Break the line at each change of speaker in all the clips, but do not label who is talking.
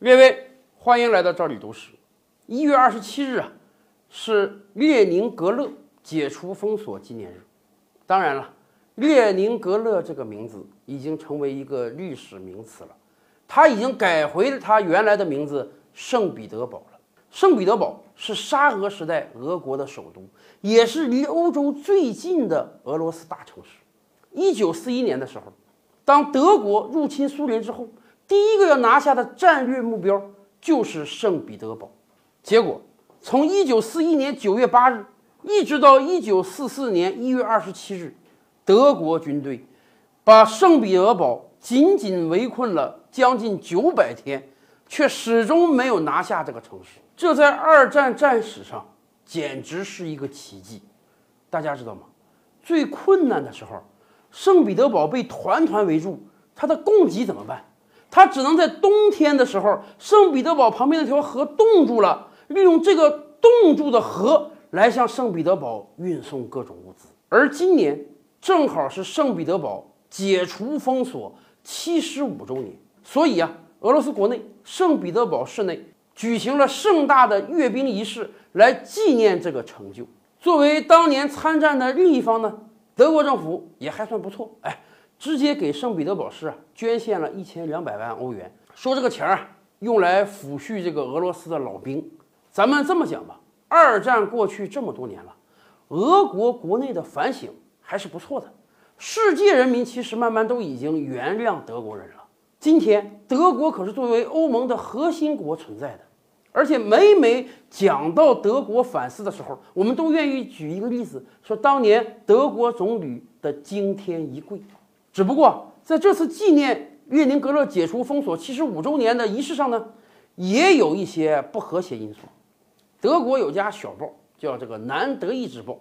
列位，欢迎来到这里读史。一月二十七日啊，是列宁格勒解除封锁纪念日。当然了，列宁格勒这个名字已经成为一个历史名词了，它已经改回了它原来的名字圣彼得堡了。圣彼得堡是沙俄时代俄国的首都，也是离欧洲最近的俄罗斯大城市。一九四一年的时候，当德国入侵苏联之后，第一个要拿下的战略目标就是圣彼得堡。结果，从一九四一年九月八日一直到一九四四年一月二十七日，德国军队把圣彼得堡紧紧围困了将近九百天，却始终没有拿下这个城市。这在二战战史上简直是一个奇迹。大家知道吗？最困难的时候，圣彼得堡被团团围住，它的供给怎么办？它只能在冬天的时候，圣彼得堡旁边那条河冻住了。利用这个冻住的河来向圣彼得堡运送各种物资，而今年正好是圣彼得堡解除封锁七十五周年，所以啊，俄罗斯国内圣彼得堡市内举行了盛大的阅兵仪式来纪念这个成就。作为当年参战的另一方呢，德国政府也还算不错，哎，直接给圣彼得堡市啊捐献了一千两百万欧元，说这个钱啊用来抚恤这个俄罗斯的老兵。咱们这么讲吧，二战过去这么多年了，俄国国内的反省还是不错的，世界人民其实慢慢都已经原谅德国人了。今天德国可是作为欧盟的核心国存在的，而且每每讲到德国反思的时候，我们都愿意举一个例子，说当年德国总理的惊天一跪。只不过在这次纪念列宁格勒解除封锁七十五周年的仪式上呢，也有一些不和谐因素。德国有家小报叫这个《南德意志报》，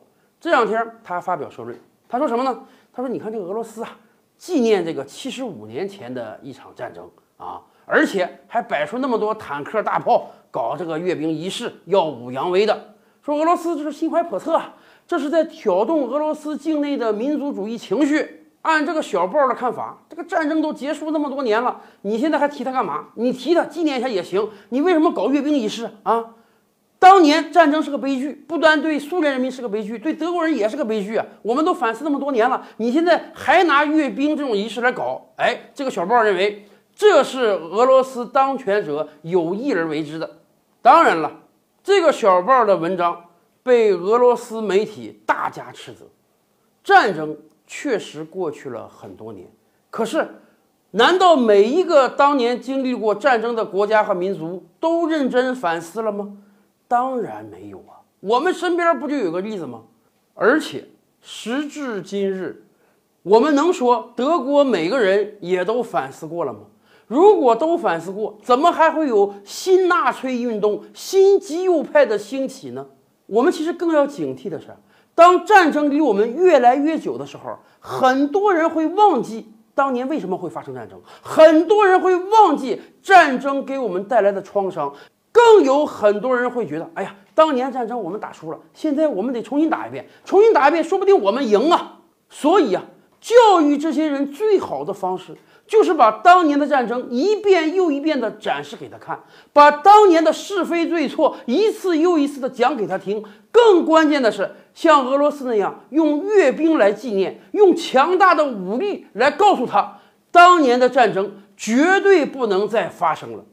这两天他发表社论，他说什么呢？他说：“你看这个俄罗斯啊，纪念这个七十五年前的一场战争啊，而且还摆出那么多坦克大炮，搞这个阅兵仪式，耀武扬威的。说俄罗斯这是心怀叵测啊，这是在挑动俄罗斯境内的民族主义情绪。按这个小报的看法，这个战争都结束那么多年了，你现在还提它干嘛？你提它纪念一下也行，你为什么搞阅兵仪式啊？”当年战争是个悲剧，不单对苏联人民是个悲剧，对德国人也是个悲剧啊！我们都反思那么多年了，你现在还拿阅兵这种仪式来搞？哎，这个小报认为这是俄罗斯当权者有意而为之的。当然了，这个小报的文章被俄罗斯媒体大加斥责。战争确实过去了很多年，可是，难道每一个当年经历过战争的国家和民族都认真反思了吗？当然没有啊，我们身边不就有个例子吗？而且时至今日，我们能说德国每个人也都反思过了吗？如果都反思过，怎么还会有新纳粹运动、新极右派的兴起呢？我们其实更要警惕的是，当战争离我们越来越久的时候，很多人会忘记当年为什么会发生战争，很多人会忘记战争给我们带来的创伤。更有很多人会觉得，哎呀，当年战争我们打输了，现在我们得重新打一遍，重新打一遍，说不定我们赢啊！所以啊，教育这些人最好的方式，就是把当年的战争一遍又一遍地展示给他看，把当年的是非对错一次又一次地讲给他听。更关键的是，像俄罗斯那样，用阅兵来纪念，用强大的武力来告诉他，当年的战争绝对不能再发生了。